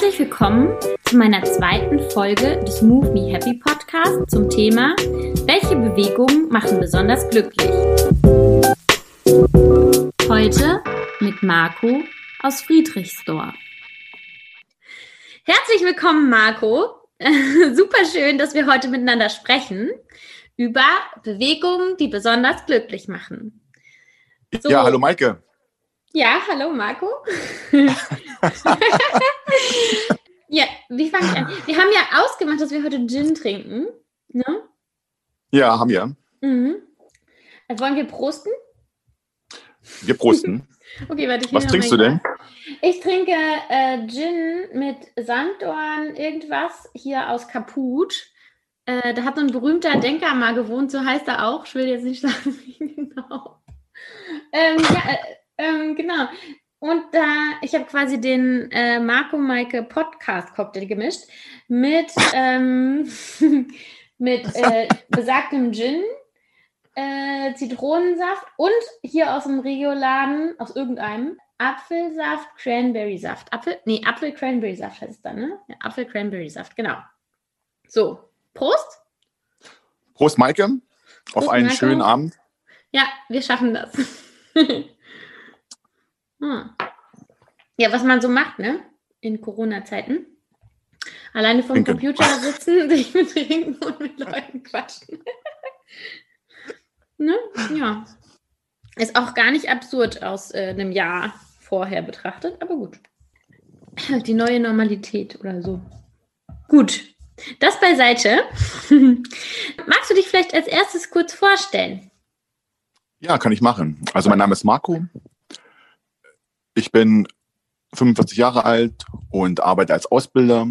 Herzlich willkommen zu meiner zweiten Folge des Move Me Happy Podcast zum Thema Welche Bewegungen machen besonders glücklich? Heute mit Marco aus Friedrichsdorf. Herzlich willkommen, Marco. Super schön, dass wir heute miteinander sprechen über Bewegungen, die besonders glücklich machen. So. Ja, hallo Maike. Ja, hallo Marco. ja, wie fange ich an? Wir haben ja ausgemacht, dass wir heute Gin trinken. Ne? Ja, haben wir. Mhm. Also wollen wir prosten? Wir prosten. okay, warte, ich Was trinkst du denn? Ich trinke äh, Gin mit Sanddorn, irgendwas hier aus Kaput. Äh, da hat so ein berühmter Denker mal gewohnt, so heißt er auch. Ich will jetzt nicht sagen, wie genau. Ähm, ja, äh, ähm, genau. Und da, ich habe quasi den äh, Marco Maike Podcast Cocktail gemischt mit, ähm, mit äh, besagtem Gin, äh, Zitronensaft und hier aus dem Regioladen, aus irgendeinem, Apfelsaft, Cranberry-Saft. Apfel, nee, Apfel-Cranberry-Saft heißt es dann, ne? Ja, Apfel-Cranberry-Saft, genau. So, Prost. Prost, Maike. Prost, auf einen Maike. schönen Abend. Ja, wir schaffen das. Hm. Ja, was man so macht, ne? In Corona-Zeiten. Alleine vom Trinken. Computer sitzen, sich mit trinken und mit Leuten quatschen. ne? Ja. Ist auch gar nicht absurd aus äh, einem Jahr vorher betrachtet, aber gut. Die neue Normalität oder so. Gut. Das beiseite. Magst du dich vielleicht als erstes kurz vorstellen? Ja, kann ich machen. Also mein Name ist Marco. Ich bin 45 Jahre alt und arbeite als Ausbilder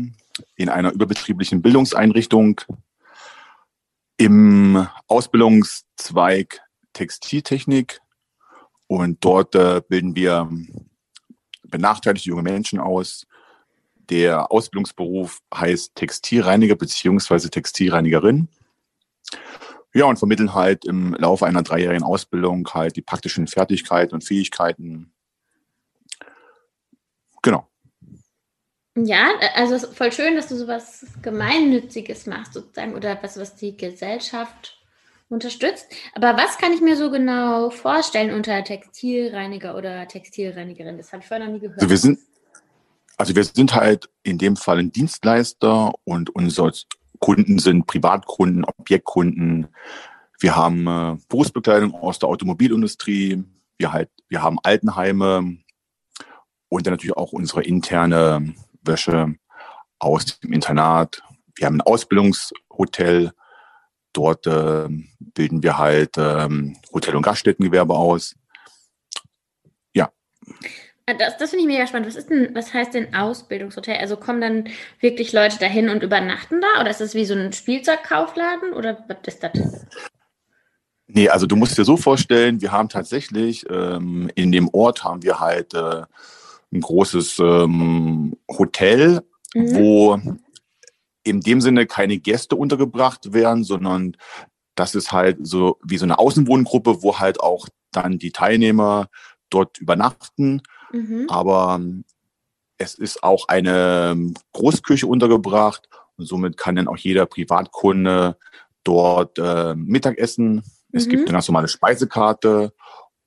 in einer überbetrieblichen Bildungseinrichtung im Ausbildungszweig Textiltechnik. Und dort äh, bilden wir benachteiligte junge Menschen aus. Der Ausbildungsberuf heißt Textilreiniger bzw. Textilreinigerin. Ja, und vermitteln halt im Laufe einer dreijährigen Ausbildung halt die praktischen Fertigkeiten und Fähigkeiten Genau. Ja, also voll schön, dass du sowas Gemeinnütziges machst, sozusagen, oder was, was die Gesellschaft unterstützt. Aber was kann ich mir so genau vorstellen unter Textilreiniger oder Textilreinigerin? Das habe ich vorher noch nie gehört. Also wir sind, also wir sind halt in dem Fall ein Dienstleister und unsere Kunden sind Privatkunden, Objektkunden. Wir haben äh, Berufsbekleidung aus der Automobilindustrie. Wir halt, wir haben Altenheime, und dann natürlich auch unsere interne Wäsche aus dem Internat. Wir haben ein Ausbildungshotel. Dort äh, bilden wir halt ähm, Hotel- und Gaststättengewerbe aus. Ja. Ah, das, das finde ich mega spannend. Was ist denn, was heißt denn Ausbildungshotel? Also kommen dann wirklich Leute dahin und übernachten da? Oder ist das wie so ein Spielzeugkaufladen? Oder was ist das? Nee, also du musst dir so vorstellen, wir haben tatsächlich ähm, in dem Ort haben wir halt äh, ein großes ähm, Hotel, mhm. wo in dem Sinne keine Gäste untergebracht werden, sondern das ist halt so wie so eine Außenwohngruppe, wo halt auch dann die Teilnehmer dort übernachten. Mhm. Aber ähm, es ist auch eine Großküche untergebracht und somit kann dann auch jeder Privatkunde dort äh, Mittag essen. Es mhm. gibt eine ganz normale Speisekarte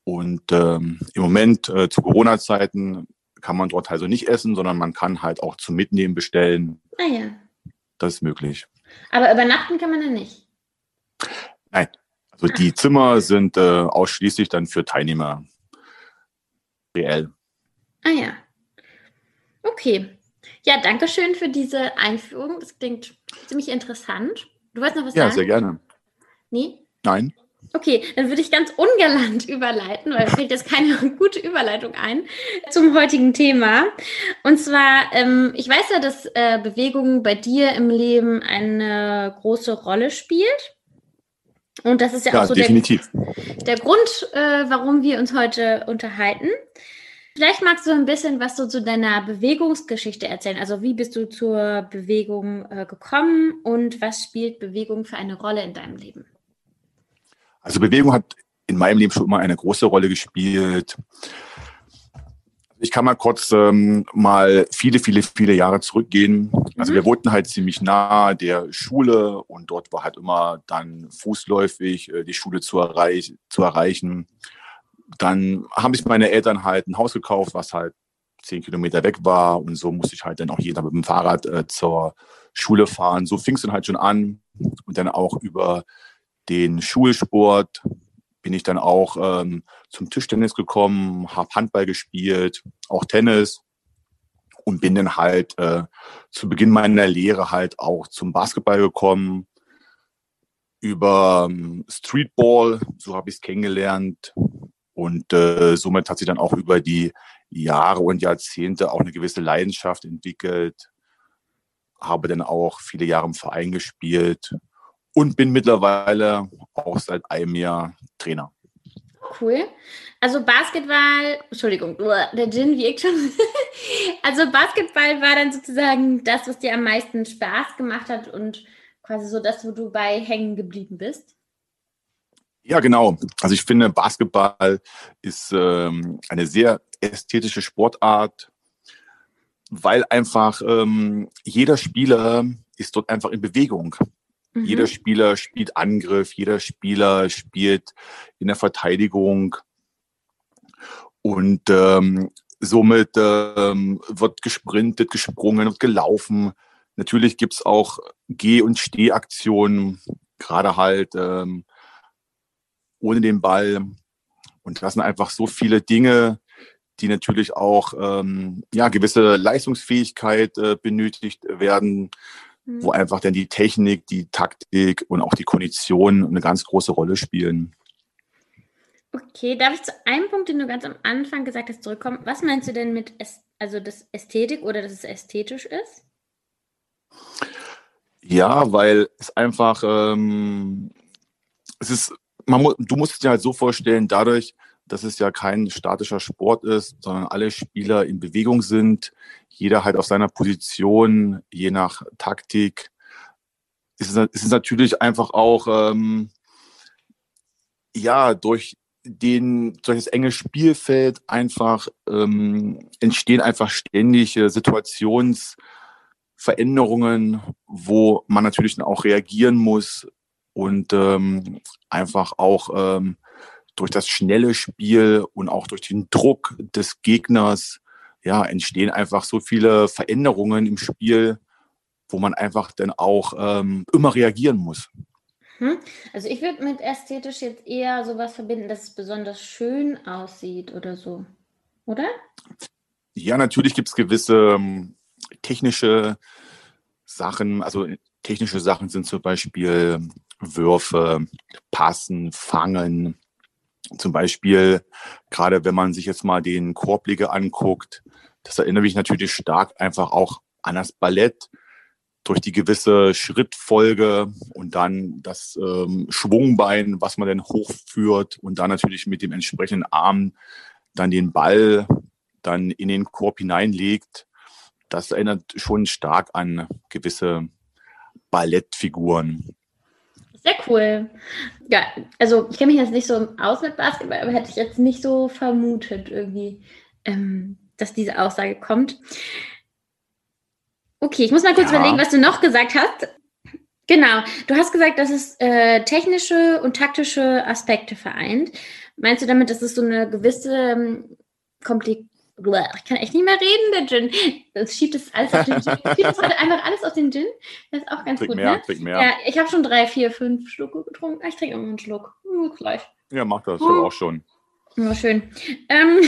und ähm, im Moment äh, zu Corona-Zeiten kann man dort also nicht essen, sondern man kann halt auch zum Mitnehmen bestellen. Ah ja. Das ist möglich. Aber übernachten kann man dann nicht? Nein. Also ah. die Zimmer sind äh, ausschließlich dann für Teilnehmer reell. Ah ja. Okay. Ja, danke schön für diese Einführung. Das klingt ziemlich interessant. Du wolltest noch was ja, sagen? Ja, sehr gerne. Nee? Nein. Okay, dann würde ich ganz ungalant überleiten, weil fällt jetzt keine gute Überleitung ein zum heutigen Thema. Und zwar, ähm, ich weiß ja, dass äh, Bewegung bei dir im Leben eine große Rolle spielt. Und das ist ja, ja auch so definitiv. Der, der Grund, äh, warum wir uns heute unterhalten. Vielleicht magst du ein bisschen was so zu deiner Bewegungsgeschichte erzählen. Also wie bist du zur Bewegung äh, gekommen und was spielt Bewegung für eine Rolle in deinem Leben? Also Bewegung hat in meinem Leben schon immer eine große Rolle gespielt. ich kann mal kurz ähm, mal viele, viele, viele Jahre zurückgehen. Also mhm. wir wohnten halt ziemlich nah der Schule und dort war halt immer dann fußläufig äh, die Schule zu, erreich zu erreichen. Dann haben sich meine Eltern halt ein Haus gekauft, was halt zehn Kilometer weg war und so musste ich halt dann auch jeder mit dem Fahrrad äh, zur Schule fahren. So fing es dann halt schon an und dann auch über den Schulsport bin ich dann auch ähm, zum Tischtennis gekommen, habe Handball gespielt, auch Tennis und bin dann halt äh, zu Beginn meiner Lehre halt auch zum Basketball gekommen. Über ähm, Streetball, so habe ich es kennengelernt. Und äh, somit hat sich dann auch über die Jahre und Jahrzehnte auch eine gewisse Leidenschaft entwickelt. Habe dann auch viele Jahre im Verein gespielt und bin mittlerweile auch seit einem Jahr Trainer. Cool. Also Basketball, Entschuldigung, der Gin wirkt schon. also Basketball war dann sozusagen das, was dir am meisten Spaß gemacht hat und quasi so das, wo du bei hängen geblieben bist. Ja, genau. Also ich finde, Basketball ist ähm, eine sehr ästhetische Sportart, weil einfach ähm, jeder Spieler ist dort einfach in Bewegung. Mhm. Jeder Spieler spielt Angriff, jeder Spieler spielt in der Verteidigung. Und ähm, somit ähm, wird gesprintet, gesprungen und gelaufen. Natürlich gibt's auch Geh- und Stehaktionen, gerade halt ähm, ohne den Ball. Und das sind einfach so viele Dinge, die natürlich auch ähm, ja, gewisse Leistungsfähigkeit äh, benötigt werden wo mhm. einfach dann die Technik, die Taktik und auch die Kondition eine ganz große Rolle spielen. Okay, darf ich zu einem Punkt, den du ganz am Anfang gesagt hast, zurückkommen? Was meinst du denn mit, also das Ästhetik oder dass es ästhetisch ist? Ja, weil es einfach, ähm, es ist, man mu du musst es dir halt so vorstellen, dadurch, dass es ja kein statischer Sport ist, sondern alle Spieler in Bewegung sind, jeder halt auf seiner Position, je nach Taktik. Es, ist natürlich einfach auch, ähm, ja, durch den, durch das enge Spielfeld einfach ähm, entstehen einfach ständige Situationsveränderungen, wo man natürlich auch reagieren muss und ähm, einfach auch ähm, durch das schnelle Spiel und auch durch den Druck des Gegners ja, entstehen einfach so viele Veränderungen im Spiel, wo man einfach dann auch ähm, immer reagieren muss. Hm? Also ich würde mit ästhetisch jetzt eher sowas verbinden, dass es besonders schön aussieht oder so, oder? Ja, natürlich gibt es gewisse ähm, technische Sachen. Also technische Sachen sind zum Beispiel Würfe, Passen, Fangen, zum Beispiel, gerade wenn man sich jetzt mal den Korbleger anguckt, das erinnert mich natürlich stark einfach auch an das Ballett durch die gewisse Schrittfolge und dann das ähm, Schwungbein, was man dann hochführt und dann natürlich mit dem entsprechenden Arm dann den Ball dann in den Korb hineinlegt. Das erinnert schon stark an gewisse Ballettfiguren. Sehr cool. Ja, also ich kenne mich jetzt nicht so aus mit Basketball, aber hätte ich jetzt nicht so vermutet irgendwie, ähm, dass diese Aussage kommt. Okay, ich muss mal kurz ja. überlegen, was du noch gesagt hast. Genau, du hast gesagt, dass es äh, technische und taktische Aspekte vereint. Meinst du damit, dass es so eine gewisse ähm, Komplik ich kann echt nicht mehr reden, der Gin. Das schiebt es alles auf den Gin. Ich schiebe das heute einfach alles auf den Gin. Das ist auch ganz trink gut. Mehr, ne? trink mehr. Ja, ich habe schon drei, vier, fünf Schlucke getrunken. Ich trinke immer einen Schluck. Hm, gleich. Ja, mach das. Ich habe auch schon. Ja, schön. Ähm,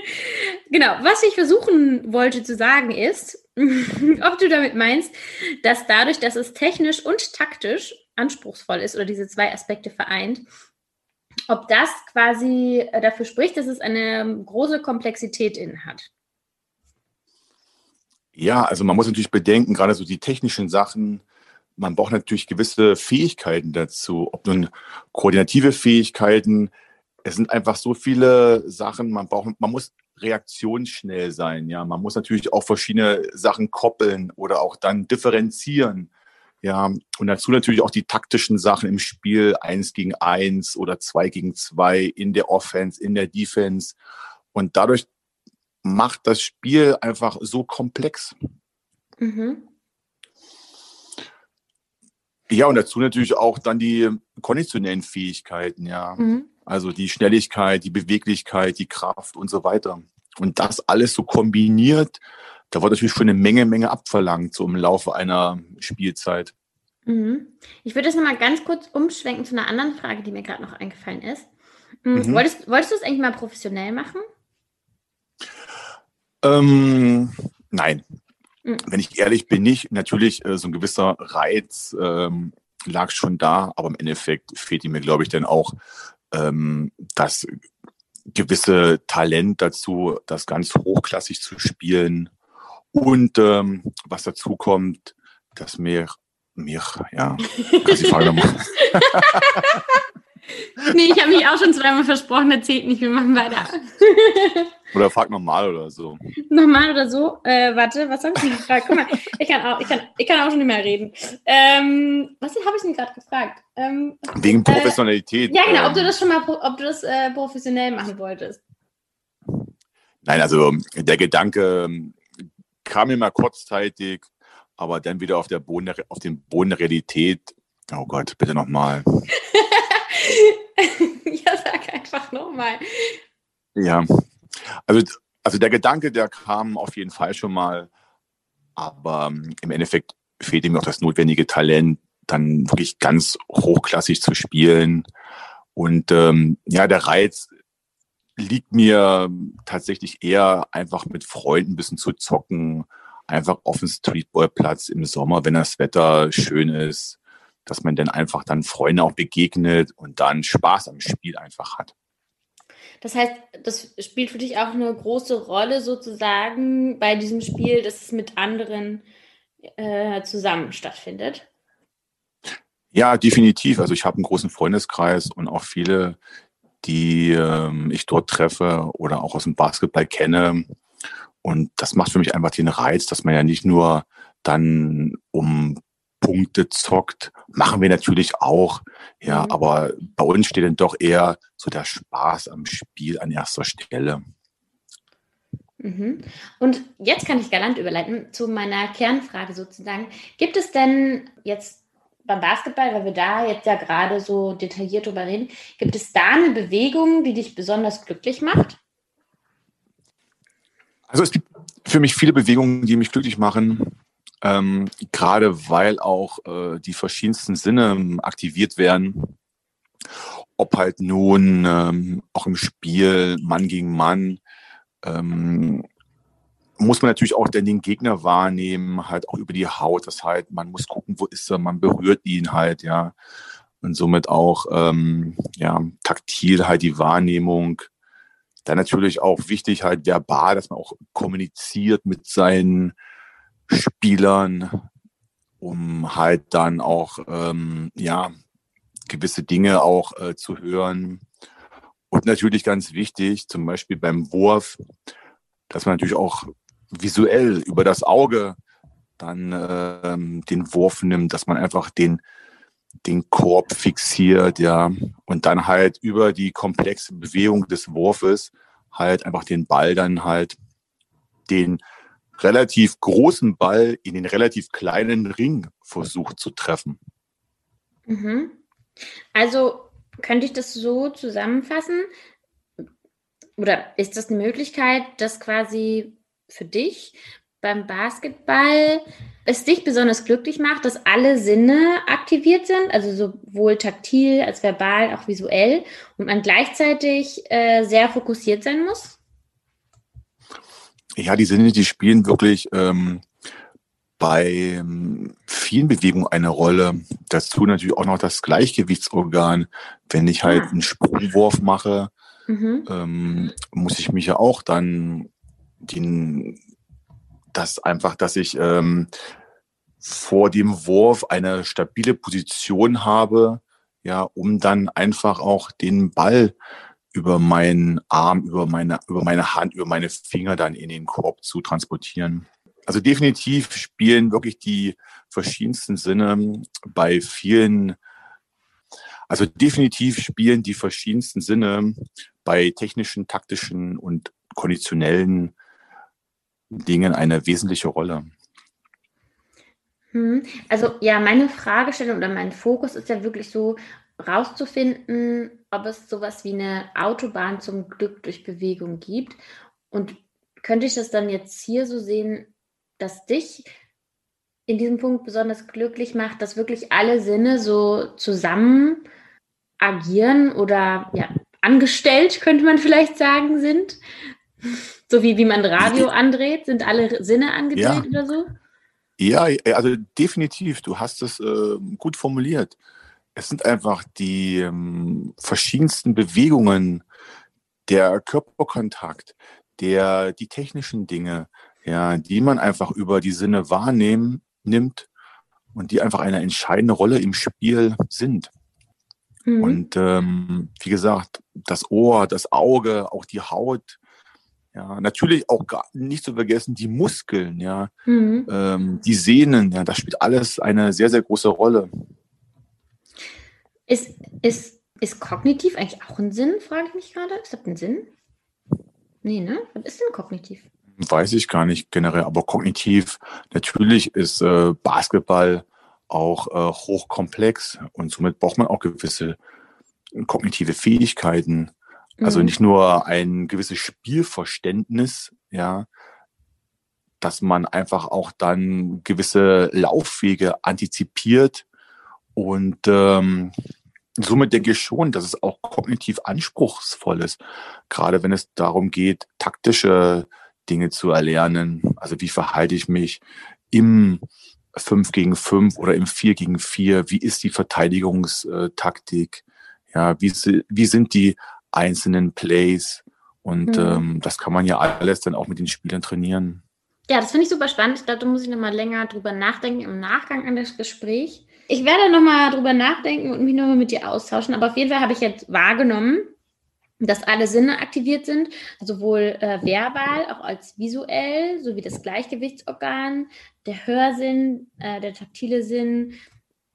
genau, was ich versuchen wollte zu sagen ist, ob du damit meinst, dass dadurch, dass es technisch und taktisch anspruchsvoll ist oder diese zwei Aspekte vereint, ob das quasi äh, dafür spricht, dass es eine große Komplexität in hat. Ja, also man muss natürlich bedenken, gerade so die technischen Sachen, man braucht natürlich gewisse Fähigkeiten dazu, ob nun koordinative Fähigkeiten, es sind einfach so viele Sachen, man braucht, man muss reaktionsschnell sein, ja, man muss natürlich auch verschiedene Sachen koppeln oder auch dann differenzieren. Ja, und dazu natürlich auch die taktischen Sachen im Spiel, eins gegen eins oder zwei gegen zwei in der Offense, in der Defense. Und dadurch macht das Spiel einfach so komplex. Mhm. Ja, und dazu natürlich auch dann die konditionellen Fähigkeiten, ja. Mhm. Also die Schnelligkeit, die Beweglichkeit, die Kraft und so weiter. Und das alles so kombiniert, da wird natürlich schon eine Menge, Menge abverlangt, so im Laufe einer Spielzeit. Mhm. Ich würde das nochmal ganz kurz umschwenken zu einer anderen Frage, die mir gerade noch eingefallen ist. Mhm. mhm. Wolltest, wolltest du es eigentlich mal professionell machen? Ähm, nein. Mhm. Wenn ich ehrlich bin, nicht. Natürlich, äh, so ein gewisser Reiz ähm, lag schon da, aber im Endeffekt fehlt mir, glaube ich, dann auch ähm, das gewisse Talent dazu, das ganz hochklassig zu spielen. Und ähm, was dazu kommt, dass mir, mir, ja, kannst die Frage nochmal. nee, ich habe mich auch schon zweimal versprochen, erzählt nicht, wir machen weiter. oder frag nochmal oder so. Nochmal oder so? Äh, warte, was habe ich denn gefragt? Guck mal, ich kann auch, ich kann, ich kann auch schon nicht mehr reden. Ähm, was habe ich denn gerade gefragt? Ähm, Wegen äh, Professionalität. Äh, ja, genau, ob du ähm, das schon mal, ob du das äh, professionell machen wolltest. Nein, also der Gedanke kam mir mal kurzzeitig, aber dann wieder auf, der Boden der, auf den Boden der Realität. Oh Gott, bitte nochmal. ja, sag einfach nochmal. Ja, also, also der Gedanke, der kam auf jeden Fall schon mal, aber ähm, im Endeffekt fehlt ihm auch das notwendige Talent, dann wirklich ganz hochklassig zu spielen. Und ähm, ja, der Reiz liegt mir tatsächlich eher einfach mit Freunden ein bisschen zu zocken, einfach auf dem Streetballplatz im Sommer, wenn das Wetter schön ist, dass man dann einfach dann Freunde auch begegnet und dann Spaß am Spiel einfach hat. Das heißt, das spielt für dich auch eine große Rolle sozusagen bei diesem Spiel, dass es mit anderen äh, zusammen stattfindet. Ja, definitiv. Also ich habe einen großen Freundeskreis und auch viele, die ähm, ich dort treffe oder auch aus dem Basketball kenne. Und das macht für mich einfach den Reiz, dass man ja nicht nur dann um Punkte zockt, machen wir natürlich auch. Ja, mhm. aber bei uns steht dann doch eher so der Spaß am Spiel an erster Stelle. Mhm. Und jetzt kann ich galant überleiten zu meiner Kernfrage sozusagen. Gibt es denn jetzt beim Basketball, weil wir da jetzt ja gerade so detailliert drüber reden, gibt es da eine Bewegung, die dich besonders glücklich macht? Also es gibt für mich viele Bewegungen, die mich glücklich machen, ähm, gerade weil auch äh, die verschiedensten Sinne aktiviert werden. Ob halt nun ähm, auch im Spiel Mann gegen Mann, ähm, muss man natürlich auch den Gegner wahrnehmen, halt auch über die Haut. Das halt, man muss gucken, wo ist er, man berührt ihn halt, ja. Und somit auch, ähm, ja, taktil halt die Wahrnehmung. Dann natürlich auch wichtig halt verbal, dass man auch kommuniziert mit seinen Spielern, um halt dann auch, ähm, ja, gewisse Dinge auch äh, zu hören. Und natürlich ganz wichtig, zum Beispiel beim Wurf, dass man natürlich auch visuell über das Auge dann ähm, den Wurf nimmt, dass man einfach den, den Korb fixiert, ja, und dann halt über die komplexe Bewegung des Wurfes halt einfach den Ball dann halt den relativ großen Ball in den relativ kleinen Ring versucht zu treffen. Mhm. Also könnte ich das so zusammenfassen? Oder ist das eine Möglichkeit, dass quasi für dich beim Basketball es dich besonders glücklich macht, dass alle Sinne aktiviert sind, also sowohl taktil als verbal, auch visuell, und man gleichzeitig äh, sehr fokussiert sein muss? Ja, die Sinne, die spielen wirklich ähm, bei vielen Bewegungen eine Rolle. Dazu natürlich auch noch das Gleichgewichtsorgan. Wenn ich halt ah. einen Sprungwurf mache, mhm. ähm, muss ich mich ja auch dann den, das einfach, dass ich ähm, vor dem Wurf eine stabile Position habe, ja, um dann einfach auch den Ball über meinen Arm, über meine, über meine Hand, über meine Finger dann in den Korb zu transportieren. Also definitiv spielen wirklich die verschiedensten Sinne bei vielen, also definitiv spielen die verschiedensten Sinne bei technischen, taktischen und konditionellen Dingen eine wesentliche Rolle. Hm. Also ja, meine Fragestellung oder mein Fokus ist ja wirklich so rauszufinden, ob es sowas wie eine Autobahn zum Glück durch Bewegung gibt. Und könnte ich das dann jetzt hier so sehen, dass dich in diesem Punkt besonders glücklich macht, dass wirklich alle Sinne so zusammen agieren oder ja, angestellt, könnte man vielleicht sagen, sind. So wie, wie man Radio andreht, sind alle Sinne angedreht ja. oder so? Ja, also definitiv, du hast es äh, gut formuliert. Es sind einfach die ähm, verschiedensten Bewegungen, der Körperkontakt, der, die technischen Dinge, ja, die man einfach über die Sinne wahrnehmen nimmt und die einfach eine entscheidende Rolle im Spiel sind. Mhm. Und ähm, wie gesagt, das Ohr, das Auge, auch die Haut, ja, natürlich auch gar nicht zu vergessen die Muskeln, ja, mhm. ähm, die Sehnen, ja, das spielt alles eine sehr, sehr große Rolle. Ist, ist, ist kognitiv eigentlich auch ein Sinn, frage ich mich gerade? Ist das ein Sinn? Nee, ne? Was ist denn kognitiv? Weiß ich gar nicht generell, aber kognitiv, natürlich ist äh, Basketball auch äh, hochkomplex und somit braucht man auch gewisse kognitive Fähigkeiten. Also mhm. nicht nur ein gewisses Spielverständnis, ja, dass man einfach auch dann gewisse Laufwege antizipiert und ähm, somit denke ich schon, dass es auch kognitiv anspruchsvoll ist, gerade wenn es darum geht, taktische Dinge zu erlernen. Also wie verhalte ich mich im 5 gegen 5 oder im 4 gegen 4? Wie ist die Verteidigungstaktik? Ja, wie, wie sind die einzelnen Plays? Und mhm. ähm, das kann man ja alles dann auch mit den Spielern trainieren. Ja, das finde ich super spannend. Ich glaube, da muss ich nochmal länger drüber nachdenken im Nachgang an das Gespräch. Ich werde nochmal drüber nachdenken und mich nochmal mit dir austauschen. Aber auf jeden Fall habe ich jetzt wahrgenommen, dass alle Sinne aktiviert sind, sowohl äh, verbal, auch als visuell, sowie das Gleichgewichtsorgan, der Hörsinn, äh, der taktile Sinn,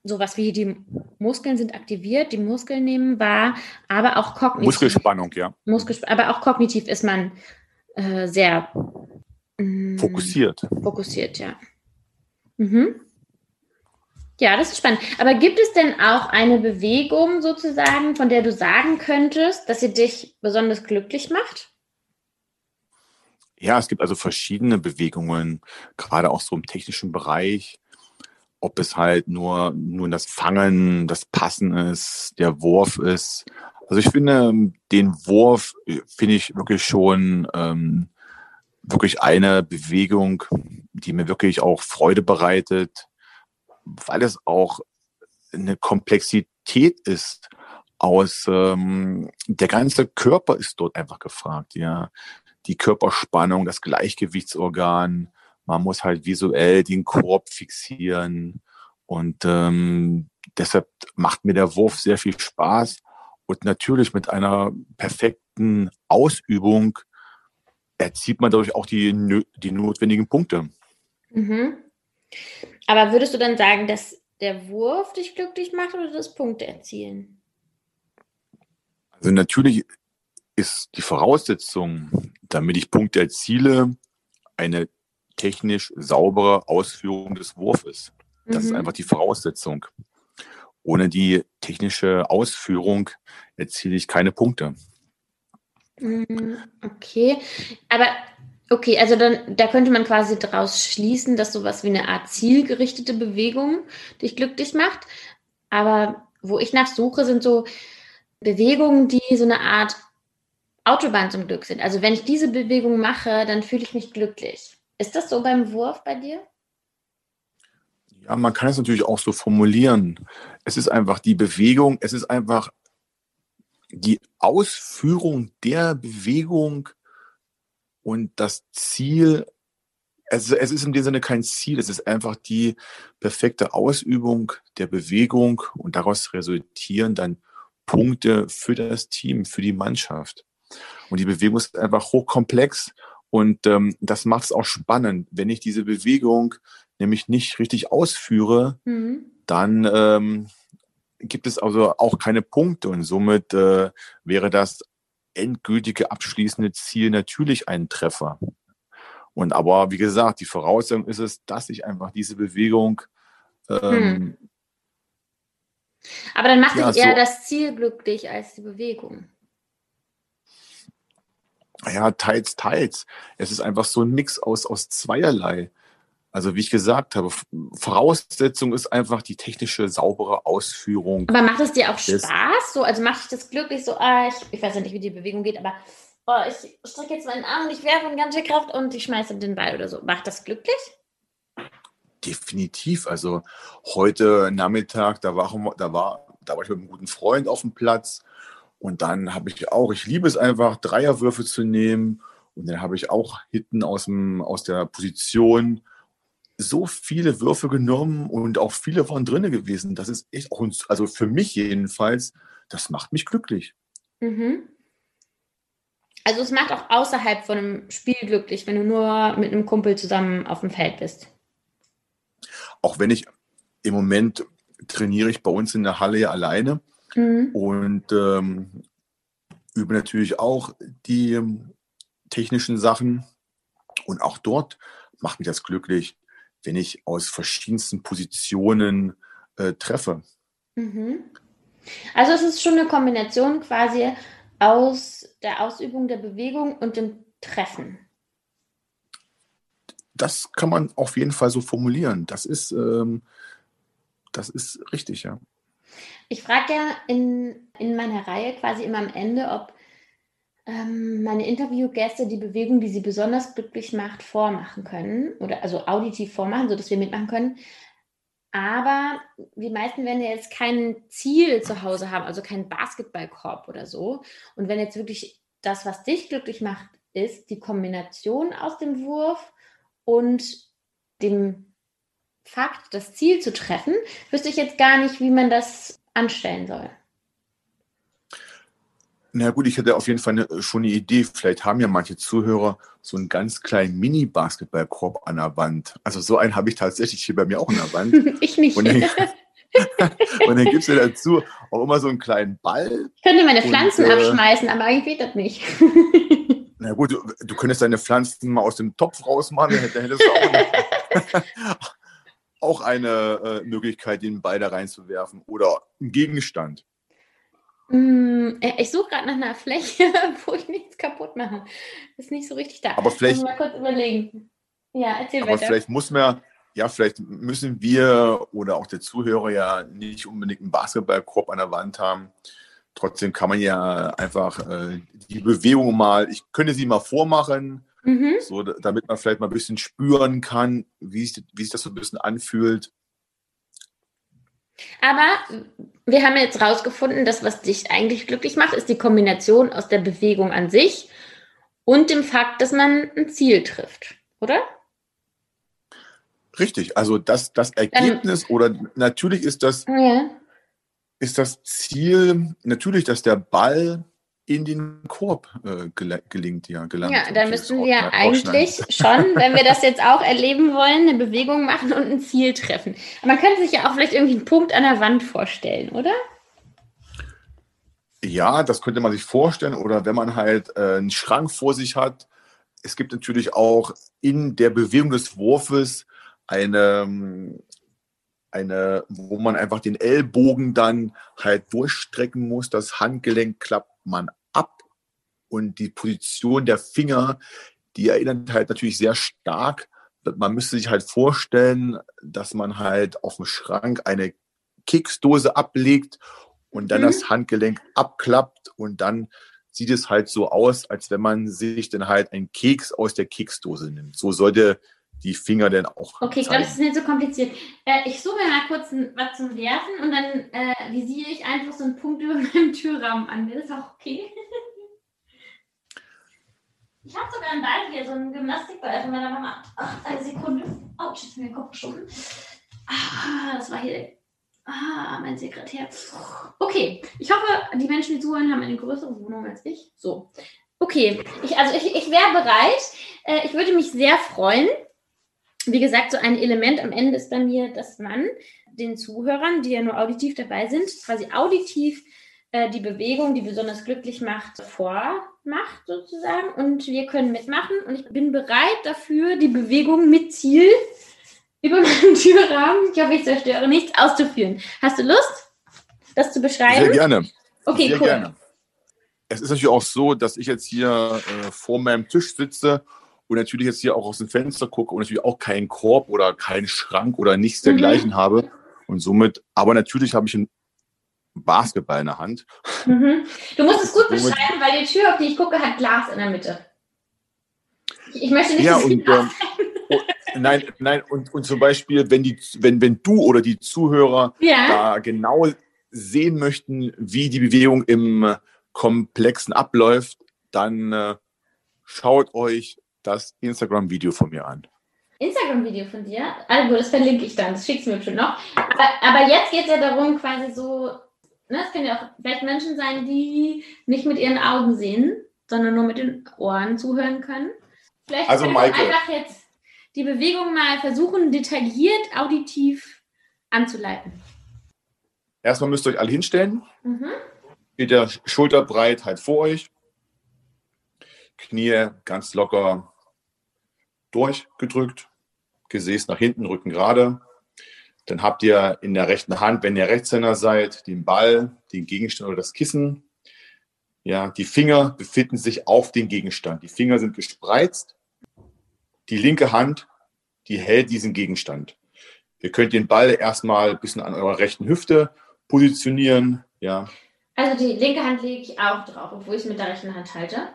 sowas wie die Muskeln sind aktiviert, die Muskeln nehmen wahr, aber auch kognitiv. Muskelspannung, ja. Muskelsp aber auch kognitiv ist man äh, sehr mh, mm, fokussiert. Fokussiert, ja. Mhm. Ja, das ist spannend. Aber gibt es denn auch eine Bewegung sozusagen, von der du sagen könntest, dass sie dich besonders glücklich macht? Ja, es gibt also verschiedene Bewegungen, gerade auch so im technischen Bereich. Ob es halt nur, nur das Fangen, das Passen ist, der Wurf ist. Also ich finde, den Wurf äh, finde ich wirklich schon ähm, wirklich eine Bewegung, die mir wirklich auch Freude bereitet weil es auch eine Komplexität ist aus ähm, der ganze Körper ist dort einfach gefragt, ja. Die Körperspannung, das Gleichgewichtsorgan, man muss halt visuell den Korb fixieren und ähm, deshalb macht mir der Wurf sehr viel Spaß und natürlich mit einer perfekten Ausübung erzielt man dadurch auch die, die notwendigen Punkte. Mhm. Aber würdest du dann sagen, dass der Wurf dich glücklich macht oder das Punkte erzielen? Also natürlich ist die Voraussetzung, damit ich Punkte erziele, eine technisch saubere Ausführung des Wurfes. Das mhm. ist einfach die Voraussetzung. Ohne die technische Ausführung erziele ich keine Punkte. Mhm, okay, aber Okay, also dann, da könnte man quasi daraus schließen, dass sowas wie eine Art zielgerichtete Bewegung dich glücklich macht. Aber wo ich nachsuche, sind so Bewegungen, die so eine Art Autobahn zum Glück sind. Also wenn ich diese Bewegung mache, dann fühle ich mich glücklich. Ist das so beim Wurf bei dir? Ja, man kann es natürlich auch so formulieren. Es ist einfach die Bewegung, es ist einfach die Ausführung der Bewegung, und das Ziel, es, es ist in dem Sinne kein Ziel, es ist einfach die perfekte Ausübung der Bewegung und daraus resultieren dann Punkte für das Team, für die Mannschaft. Und die Bewegung ist einfach hochkomplex und ähm, das macht es auch spannend. Wenn ich diese Bewegung nämlich nicht richtig ausführe, mhm. dann ähm, gibt es also auch keine Punkte und somit äh, wäre das endgültige abschließende Ziel natürlich ein Treffer. Und aber wie gesagt, die Voraussetzung ist es, dass ich einfach diese Bewegung. Ähm, hm. Aber dann macht ja, dich eher so, das Ziel glücklich als die Bewegung. Ja, teils, teils. Es ist einfach so ein Mix aus, aus zweierlei. Also wie ich gesagt habe, Voraussetzung ist einfach die technische, saubere Ausführung. Aber macht es dir auch Spaß? So, also macht dich das glücklich so, ah, ich, ich weiß ja nicht, wie die Bewegung geht, aber oh, ich strecke jetzt meinen Arm und ich werfe eine ganze Kraft und ich schmeiße den Ball oder so. Macht das glücklich? Definitiv. Also heute Nachmittag, da war, da war, da war ich mit einem guten Freund auf dem Platz und dann habe ich auch, ich liebe es einfach, Dreierwürfe zu nehmen und dann habe ich auch hinten aus, dem, aus der Position so viele Würfe genommen und auch viele waren drinne gewesen. Das ist echt auch, also für mich jedenfalls, das macht mich glücklich. Mhm. Also es macht auch außerhalb von einem Spiel glücklich, wenn du nur mit einem Kumpel zusammen auf dem Feld bist. Auch wenn ich im Moment trainiere ich bei uns in der Halle alleine mhm. und ähm, übe natürlich auch die ähm, technischen Sachen. Und auch dort macht mich das glücklich, wenn ich aus verschiedensten Positionen äh, treffe. Mhm. Also es ist schon eine Kombination quasi aus der Ausübung der Bewegung und dem Treffen. Das kann man auf jeden Fall so formulieren. Das ist, ähm, das ist richtig, ja. Ich frage ja in, in meiner Reihe quasi immer am Ende, ob ähm, meine Interviewgäste die Bewegung, die sie besonders glücklich macht, vormachen können oder also auditiv vormachen, sodass wir mitmachen können. Aber die meisten werden ja jetzt kein Ziel zu Hause haben, also keinen Basketballkorb oder so. Und wenn jetzt wirklich das, was dich glücklich macht, ist die Kombination aus dem Wurf und dem Fakt, das Ziel zu treffen, wüsste ich jetzt gar nicht, wie man das anstellen soll. Na gut, ich hätte auf jeden Fall eine, schon eine Idee. Vielleicht haben ja manche Zuhörer so einen ganz kleinen Mini-Basketballkorb an der Wand. Also so einen habe ich tatsächlich hier bei mir auch an der Wand. ich nicht. Und dann, und dann gibt es ja dazu auch immer so einen kleinen Ball. Ich könnte meine Pflanzen und, äh, abschmeißen, aber eigentlich geht das nicht. Na gut, du, du, könntest deine Pflanzen mal aus dem Topf rausmachen, dann hättest du auch eine, auch eine äh, Möglichkeit, den Ball da reinzuwerfen oder einen Gegenstand. Mm, äh, ich suche gerade nach einer Fläche, wo ich nichts kaputt mache. Ist nicht so richtig da. Aber vielleicht. mal kurz überlegen. Ja, erzähl aber weiter. vielleicht muss man, ja, vielleicht müssen wir oder auch der Zuhörer ja nicht unbedingt einen Basketballkorb an der Wand haben. Trotzdem kann man ja einfach äh, die Bewegung mal, ich könnte sie mal vormachen, mhm. so, damit man vielleicht mal ein bisschen spüren kann, wie sich, wie sich das so ein bisschen anfühlt. Aber wir haben jetzt rausgefunden, dass was dich eigentlich glücklich macht, ist die Kombination aus der Bewegung an sich und dem Fakt, dass man ein Ziel trifft, oder? Richtig, also das, das Ergebnis Dann, oder natürlich ist das, ja. ist das Ziel, natürlich, dass der Ball in den Korb äh, gelingt, ja, gelangt. Ja, dann müssen wir eigentlich schon, wenn wir das jetzt auch erleben wollen, eine Bewegung machen und ein Ziel treffen. Aber man könnte sich ja auch vielleicht irgendwie einen Punkt an der Wand vorstellen, oder? Ja, das könnte man sich vorstellen. Oder wenn man halt äh, einen Schrank vor sich hat. Es gibt natürlich auch in der Bewegung des Wurfes eine, eine, wo man einfach den Ellbogen dann halt durchstrecken muss. Das Handgelenk klappt man und die Position der Finger, die erinnert halt natürlich sehr stark. Man müsste sich halt vorstellen, dass man halt auf dem Schrank eine Keksdose ablegt und dann mhm. das Handgelenk abklappt und dann sieht es halt so aus, als wenn man sich dann halt einen Keks aus der Keksdose nimmt. So sollte die Finger dann auch. Okay, ich glaube, das ist nicht so kompliziert. Äh, ich suche mir mal kurz ein, was zum Werfen und dann äh, visiere ich einfach so einen Punkt über meinem Türrahmen an. Wäre das auch okay? Ich habe sogar einen Ball hier, so einen Gymnastikball von meiner Mama. Ach, eine Sekunde. Oh, ich mir den Kopf geschoben. Ah, das war hier. Ah, mein Sekretär. Okay, ich hoffe, die Menschen, die zuhören, haben eine größere Wohnung als ich. So. Okay, ich, also ich, ich wäre bereit. Äh, ich würde mich sehr freuen. Wie gesagt, so ein Element am Ende ist bei mir, dass man den Zuhörern, die ja nur auditiv dabei sind, quasi auditiv äh, die Bewegung, die besonders glücklich macht, vormacht sozusagen. Und wir können mitmachen. Und ich bin bereit dafür, die Bewegung mit Ziel über meinen Türrahmen, ich hoffe, ich zerstöre nichts, auszuführen. Hast du Lust, das zu beschreiben? Sehr gerne. Okay, Sehr cool. gerne. Es ist natürlich auch so, dass ich jetzt hier äh, vor meinem Tisch sitze und natürlich jetzt hier auch aus dem Fenster gucke und natürlich auch keinen Korb oder keinen Schrank oder nichts Mhm. dergleichen habe. Und somit, aber natürlich habe ich einen Basketball in der Hand. Mhm. Du musst es gut beschreiben, weil die Tür, auf die ich gucke, hat Glas in der Mitte. Ich, möchte nicht, Ja, und ähm, oh, nein, nein, und, und zum Beispiel, wenn, die, wenn, wenn du oder die Zuhörer ja. da genau sehen möchten, wie die Bewegung im Komplexen abläuft, dann äh, schaut euch das Instagram-Video von mir an. Instagram-Video von dir. Also das verlinke ich dann, das schickst du mir bestimmt noch. Aber, aber jetzt geht es ja darum, quasi so, ne, es können ja auch vielleicht Menschen sein, die nicht mit ihren Augen sehen, sondern nur mit den Ohren zuhören können. Vielleicht Also, können wir einfach jetzt die Bewegung mal versuchen, detailliert, auditiv anzuleiten. Erstmal müsst ihr euch alle hinstellen, Mhm. mit der Schulterbreit halt vor euch, Knie ganz locker durchgedrückt, Gesäß nach hinten, Rücken gerade. Dann habt ihr in der rechten Hand, wenn ihr Rechtshänder seid, den Ball, den Gegenstand oder das Kissen. Ja, die Finger befinden sich auf dem Gegenstand. Die Finger sind gespreizt. Die linke Hand, die hält diesen Gegenstand. Ihr könnt den Ball erstmal ein bisschen an eurer rechten Hüfte positionieren. Ja, Also die linke Hand lege ich auch drauf, obwohl ich es mit der rechten Hand halte.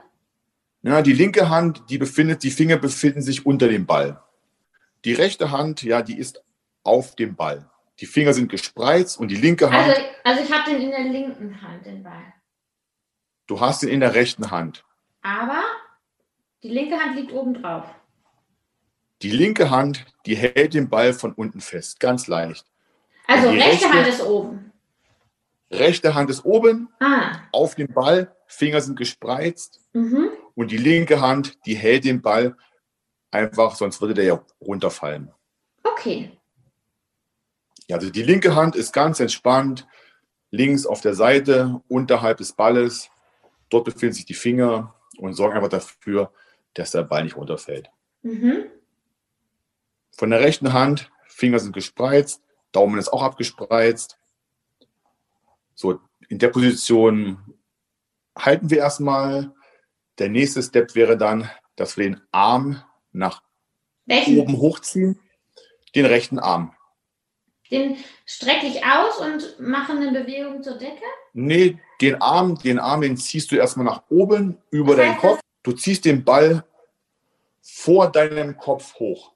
Ja, die linke Hand, die befindet, die Finger befinden sich unter dem Ball. Die rechte Hand, ja, die ist auf dem Ball. Die Finger sind gespreizt und die linke Hand, Also, also ich habe den in der linken Hand, den Ball. du hast ihn in der rechten Hand. Aber die linke Hand liegt oben drauf. Die linke Hand, die hält den Ball von unten fest, ganz leicht. Also Die rechte rechte- Hand ist oben. Rechte Hand ist oben Ah. auf dem Ball, Finger sind gespreizt Mhm. und die linke Hand, die hält den Ball einfach, sonst würde der ja runterfallen. Okay. Ja, also die linke Hand ist ganz entspannt, links auf der Seite, unterhalb des Balles. Dort befinden sich die Finger und sorgen einfach dafür, dass der Ball nicht runterfällt. Mhm. Von der rechten Hand, Finger sind gespreizt, Daumen ist auch abgespreizt. So, in der Position halten wir erstmal. Der nächste Step wäre dann, dass wir den Arm nach Welchen? oben hochziehen, den rechten Arm. Den strecke ich aus und mache eine Bewegung zur Decke. Nee, den Arm, den Arm, den ziehst du erstmal nach oben über Das deinen Kopf. Du ziehst den Ball vor deinem Kopf hoch.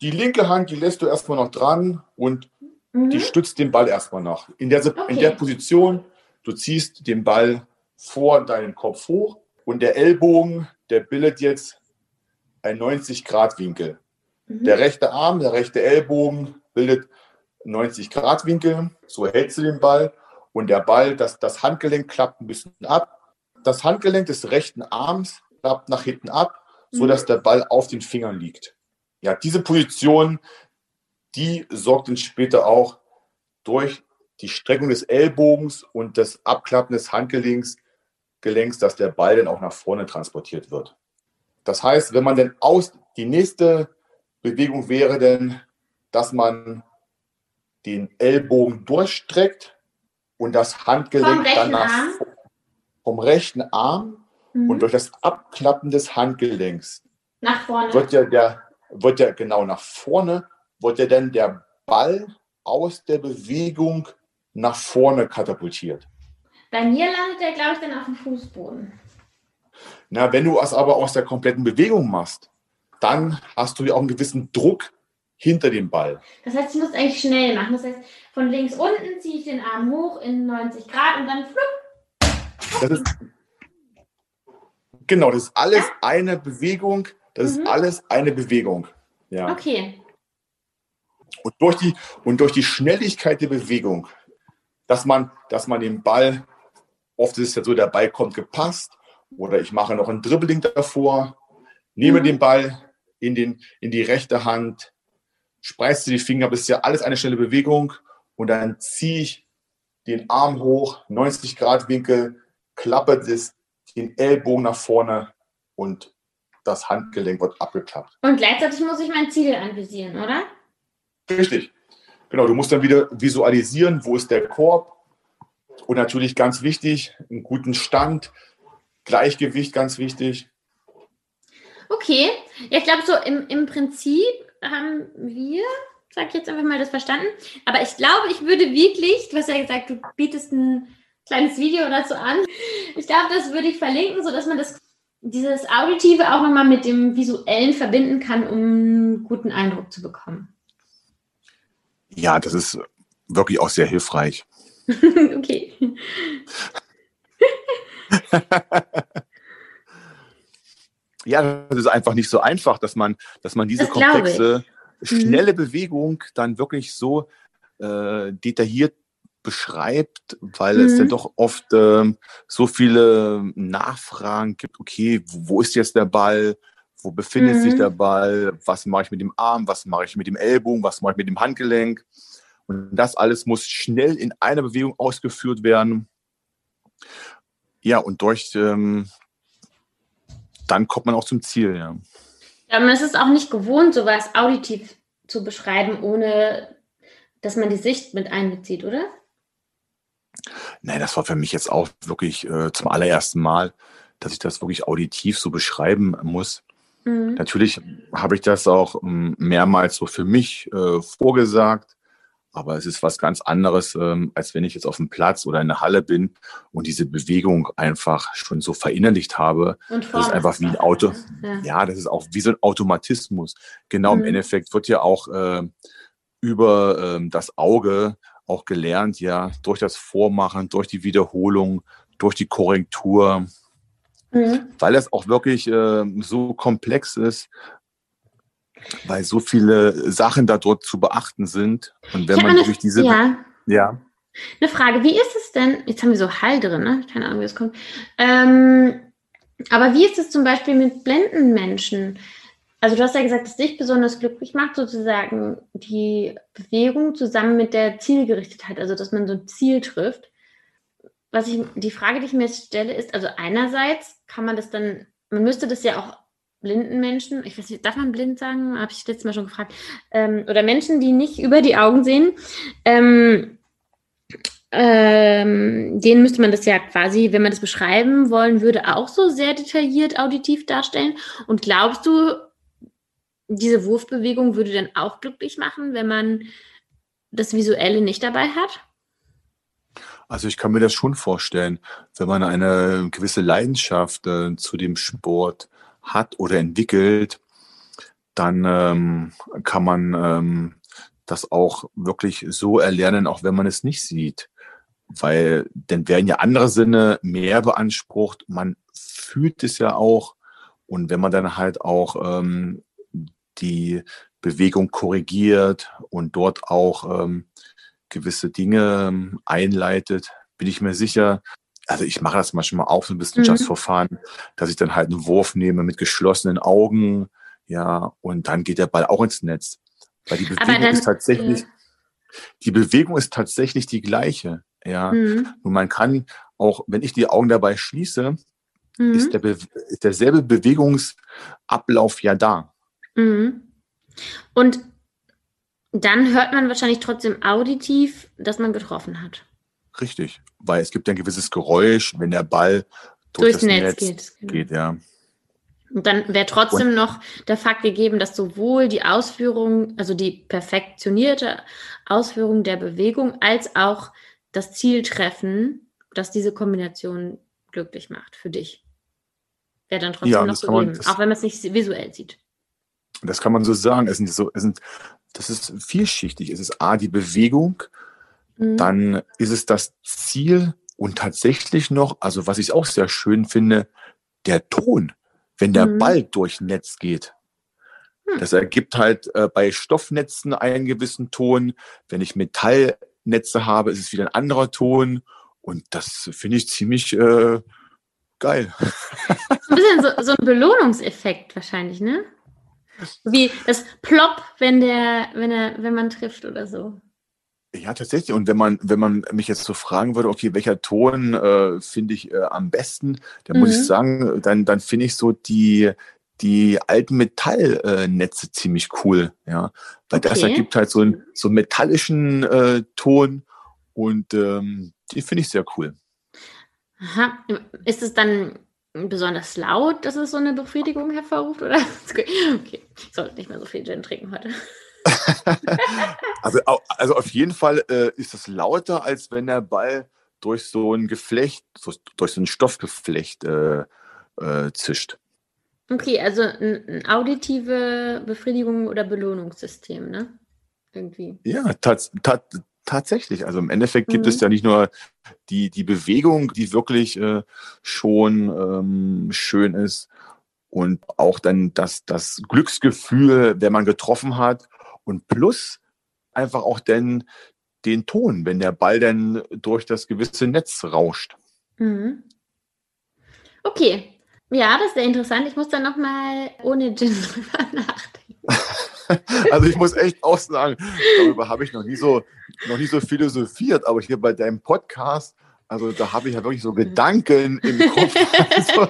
Die linke Hand, die lässt du erstmal noch dran und Mhm. die stützt den Ball erstmal nach. In der, in Okay. der Position, du ziehst den Ball vor deinem Kopf hoch und der Ellbogen, der bildet jetzt einen 90-Grad-Winkel. Mhm. Der rechte Arm, der rechte Ellbogen bildet 90 Grad Winkel. So hältst du den Ball und der Ball, das, das Handgelenk klappt ein bisschen ab. Das Handgelenk des rechten Arms klappt nach hinten ab, sodass Mhm. der Ball auf den Fingern liegt. Ja, diese Position, die sorgt dann später auch durch die Streckung des Ellbogens und das Abklappen des Handgelenks, Gelenks, dass der Ball dann auch nach vorne transportiert wird. Das heißt, wenn man dann aus, die nächste Bewegung wäre denn, dass man den Ellbogen durchstreckt und das Handgelenk dann nach, vom rechten Arm Mhm. und durch das Abklappen des Handgelenks Nach vorne. wird ja der, wird ja genau nach vorne, wird ja dann der Ball aus der Bewegung nach vorne katapultiert. Bei mir landet der, glaube ich, dann auf dem Fußboden. Na, wenn du es aber aus der kompletten Bewegung machst, dann hast du ja auch einen gewissen Druck hinter dem Ball. Das heißt, ich muss eigentlich schnell machen. Das heißt, von links unten ziehe ich den Arm hoch in 90 Grad und dann flupp. Das ist, genau, das ist alles eine Bewegung. Das Mhm. ist alles eine Bewegung. Ja. Okay. Und durch die, und durch die Schnelligkeit der Bewegung, dass man, dass man den Ball, oft ist es ja so, der Ball kommt gepasst oder ich mache noch ein Dribbling davor, nehme Mhm. den Ball in, den, in die rechte Hand, spreize die Finger, das ist ja alles eine schnelle Bewegung und dann ziehe ich den Arm hoch, 90 Grad Winkel, klappert es den Ellbogen nach vorne und das Handgelenk wird abgeklappt. Und gleichzeitig muss ich mein Ziel anvisieren, oder? Richtig. Genau, du musst dann wieder visualisieren, wo ist der Korb. Und natürlich ganz wichtig, einen guten Stand, Gleichgewicht ganz wichtig. Okay, ja, ich glaube, so im, im Prinzip haben wir, sag ich jetzt einfach mal, das verstanden. Aber ich glaube, ich würde wirklich, du hast ja gesagt, du bietest ein kleines Video dazu an. Ich glaube, das würde ich verlinken, sodass man das, dieses Auditive auch nochmal mit dem Visuellen verbinden kann, um einen guten Eindruck zu bekommen. Ja, das ist wirklich auch sehr hilfreich. okay. ja, das ist einfach nicht so einfach, dass man, dass man diese komplexe, mhm. schnelle mhm. Bewegung dann wirklich so äh, detailliert beschreibt, weil mhm. es dann doch oft ähm, so viele Nachfragen gibt. Okay, wo ist jetzt der Ball? Wo befindet mhm. sich der Ball? Was mache ich mit dem Arm? Was mache ich mit dem Ellbogen? Was mache ich mit dem Handgelenk? Und das alles muss schnell in einer Bewegung ausgeführt werden. Ja, und durch, ähm, dann kommt man auch zum Ziel, ja. Ja, man ist es auch nicht gewohnt, sowas auditiv zu beschreiben, ohne dass man die Sicht mit einbezieht, oder? Nein, das war für mich jetzt auch wirklich äh, zum allerersten Mal, dass ich das wirklich auditiv so beschreiben muss. Mhm. Natürlich habe ich das auch ähm, mehrmals so für mich äh, vorgesagt, aber es ist was ganz anderes, ähm, als wenn ich jetzt auf dem Platz oder in der Halle bin und diese Bewegung einfach schon so verinnerlicht habe. Und das ist einfach wie ein Auto. Ja. ja. das ist auch wie so ein Automatismus. Genau, mhm. im Endeffekt wird ja auch äh, über äh, das Auge auch gelernt, ja, durch das Vormachen, durch die Wiederholung, durch die Korrektur, mhm. weil es auch wirklich äh, so komplex ist, weil so viele Sachen da dort zu beachten sind. Und wenn man durch diese. Ja. ja. Eine Frage, wie ist es denn? Jetzt haben wir so Hall drin, ne? Keine Ahnung, wie es kommt. Ähm, aber wie ist es zum Beispiel mit blinden Menschen? Also du hast ja gesagt, dass dich besonders glücklich macht, sozusagen die Bewegung zusammen mit der Zielgerichtetheit, also dass man so ein Ziel trifft. Was ich, die Frage, die ich mir jetzt stelle, ist, also einerseits kann man das dann, man müsste das ja auch blinden Menschen, ich weiß nicht, darf man blind sagen? Habe ich letztes Mal schon gefragt. Ähm, oder Menschen, die nicht über die Augen sehen, ähm, ähm, denen müsste man das ja quasi, wenn man das beschreiben wollen würde, auch so sehr detailliert auditiv darstellen. Und glaubst du, diese Wurfbewegung würde dann auch glücklich machen, wenn man das Visuelle nicht dabei hat? Also ich kann mir das schon vorstellen, wenn man eine gewisse Leidenschaft äh, zu dem Sport hat oder entwickelt, dann ähm, kann man ähm, das auch wirklich so erlernen, auch wenn man es nicht sieht. Weil dann werden ja andere Sinne mehr beansprucht. Man fühlt es ja auch. Und wenn man dann halt auch ähm, die Bewegung korrigiert und dort auch ähm, gewisse Dinge ähm, einleitet, bin ich mir sicher, also ich mache das manchmal auch so ein bisschen mhm. just for fun, dass ich dann halt einen Wurf nehme mit geschlossenen Augen, ja, und dann geht der Ball auch ins Netz. Weil die Bewegung dann, ist tatsächlich, ja. die Bewegung ist tatsächlich die gleiche, ja. Mhm. Und man kann auch, wenn ich die Augen dabei schließe, mhm. ist, der ist derselbe Bewegungsablauf ja da. Mhm. Und dann hört man wahrscheinlich trotzdem auditiv, dass man getroffen hat. Richtig, weil es gibt ein gewisses Geräusch, wenn der Ball durch durchs Netz, Netz geht, geht. ja. Und dann wäre trotzdem Und, noch der Fakt gegeben, dass sowohl die Ausführung, also die perfektionierte Ausführung der Bewegung, als auch das Zieltreffen, dass diese Kombination glücklich macht für dich. Wäre dann trotzdem ja, noch so geben, auch wenn man es nicht visuell sieht. Das kann man so sagen. Es sind so, es sind, das ist vielschichtig. Es ist A, die Bewegung, mhm. dann ist es das Ziel und tatsächlich noch, also was ich auch sehr schön finde, der Ton, wenn der mhm. Ball durch Netz geht. Mhm. Das ergibt halt äh, bei Stoffnetzen einen gewissen Ton. Wenn ich Metallnetze habe, ist es wieder ein anderer Ton. Und das finde ich ziemlich äh, geil. Ein bisschen so, so ein Belohnungseffekt wahrscheinlich, ne? Wie das Plop, wenn der, wenn er, wenn man trifft oder so. Ja, tatsächlich. Und wenn man, wenn man mich jetzt so fragen würde, okay, welcher Ton äh, finde ich äh, am besten, dann mhm. muss ich mhm. sagen, dann, dann finde ich so die, die alten Metallnetze äh, ziemlich cool, ja. Weil okay. das ergibt halt so einen, so einen metallischen äh, Ton und ähm, die finde ich sehr cool. Aha. Ist es dann besonders laut, dass es so eine Befriedigung hervorruft? Oder? Okay, ich sollte nicht mehr so viel Gin trinken heute. also, also auf jeden Fall äh, ist es lauter, als wenn der Ball durch so ein Geflecht, so, durch so ein Stoffgeflecht äh, äh, zischt. Okay, also ein, ein, auditive Befriedigung oder Belohnungssystem, ne? Irgendwie. Ja, tats tat tatsächlich. Also im Endeffekt gibt mhm. es ja nicht nur die, die Bewegung, die wirklich äh, schon ähm, schön ist und auch dann das, das Glücksgefühl, wenn man getroffen hat und plus einfach auch denn den Ton, wenn der Ball dann durch das gewisse Netz rauscht. Mhm. Okay, ja, das ist sehr interessant. Ich muss dann nochmal ohne Gin drüber nachdenken. also ich muss echt auch sagen, darüber habe ich noch nie so, noch nie so philosophiert, aber hier bei deinem Podcast, also da habe ich ja wirklich so Gedanken im Kopf. Also,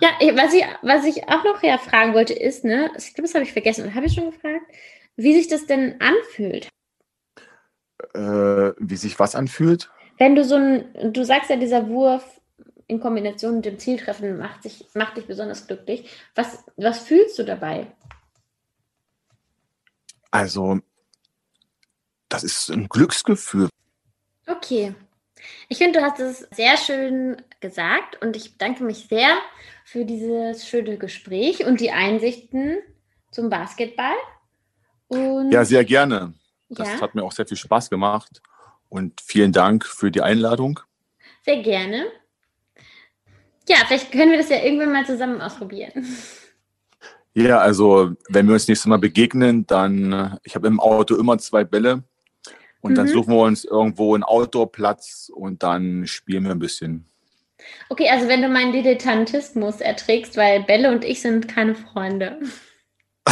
ja, was ich, was ich auch noch ja fragen wollte, ist, ne, ich glaube, das habe ich vergessen, habe ich schon gefragt, wie sich das denn anfühlt. Äh, wie sich was anfühlt? Wenn du so ein, du sagst ja, dieser Wurf in Kombination mit dem Zieltreffen macht, sich, macht dich besonders glücklich. Was, was fühlst du dabei? Also, das ist ein Glücksgefühl. Okay. Ich finde, du hast es sehr schön gesagt und ich bedanke mich sehr für dieses schöne Gespräch und die Einsichten zum Basketball. Und ja, sehr gerne. Das ja. hat mir auch sehr viel Spaß gemacht. Und vielen Dank für die Einladung. Sehr gerne. Ja, vielleicht können wir das ja irgendwann mal zusammen ausprobieren. Ja, also wenn wir uns nächstes Mal begegnen, dann, ich habe im Auto immer zwei Bälle und mhm. dann suchen wir uns irgendwo einen Outdoor-Platz und dann spielen wir ein bisschen. Okay, also wenn du meinen Dilettantismus erträgst, weil Bälle und ich sind keine Freunde.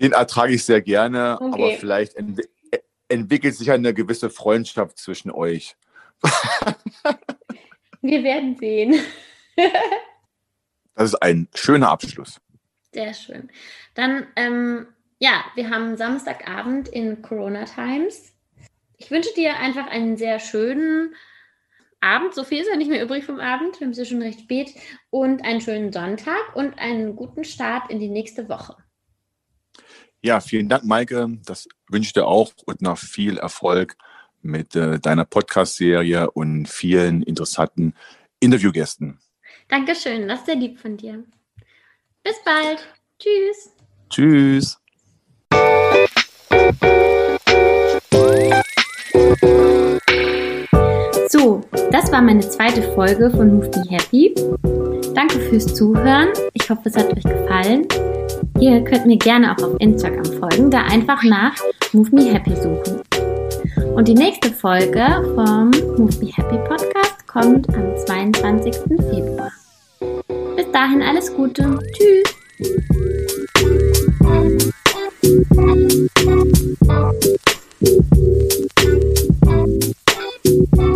Den ertrage ich sehr gerne, okay. aber vielleicht ent entwickelt sich eine gewisse Freundschaft zwischen euch. Wir werden sehen. das ist ein schöner Abschluss. Sehr schön. Dann, ähm, ja, wir haben Samstagabend in Corona Times. Ich wünsche dir einfach einen sehr schönen Abend. So viel ist ja nicht mehr übrig vom Abend. Wir haben es ja schon recht spät. Und einen schönen Sonntag und einen guten Start in die nächste Woche. Ja, vielen Dank, Maike. Das wünsche ich dir auch und noch viel Erfolg mit äh, deiner Podcast-Serie und vielen interessanten Interviewgästen. Dankeschön, das ist sehr lieb von dir. Bis bald. Tschüss. Tschüss. So, das war meine zweite Folge von Move Me Happy. Danke fürs Zuhören. Ich hoffe, es hat euch gefallen. Ihr könnt mir gerne auch auf Instagram folgen, da einfach nach Move Me Happy suchen. Und die nächste Folge vom Move Me Happy Podcast kommt am 22. Februar. Bis dahin alles Gute. Tschüss. Thank you.